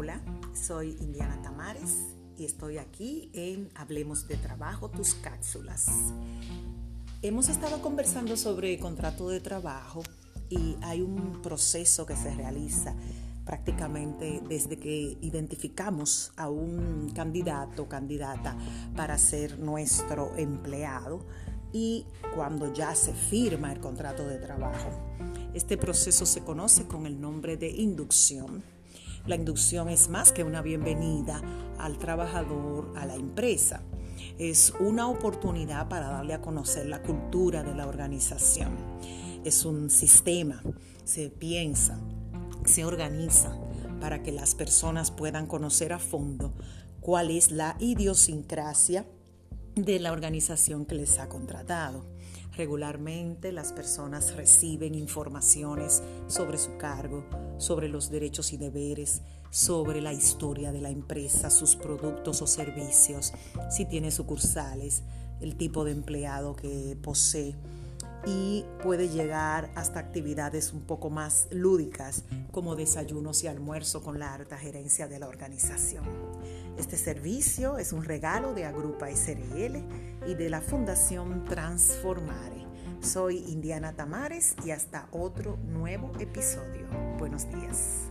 Hola, soy Indiana Tamares y estoy aquí en Hablemos de Trabajo, tus cápsulas. Hemos estado conversando sobre contrato de trabajo y hay un proceso que se realiza prácticamente desde que identificamos a un candidato o candidata para ser nuestro empleado y cuando ya se firma el contrato de trabajo. Este proceso se conoce con el nombre de inducción la inducción es más que una bienvenida al trabajador, a la empresa. Es una oportunidad para darle a conocer la cultura de la organización. Es un sistema, se piensa, se organiza para que las personas puedan conocer a fondo cuál es la idiosincrasia de la organización que les ha contratado. Regularmente las personas reciben informaciones sobre su cargo, sobre los derechos y deberes, sobre la historia de la empresa, sus productos o servicios, si tiene sucursales, el tipo de empleado que posee y puede llegar hasta actividades un poco más lúdicas como desayunos y almuerzo con la alta gerencia de la organización. Este servicio es un regalo de Agrupa SRL y de la Fundación Transformare. Soy Indiana Tamares y hasta otro nuevo episodio. Buenos días.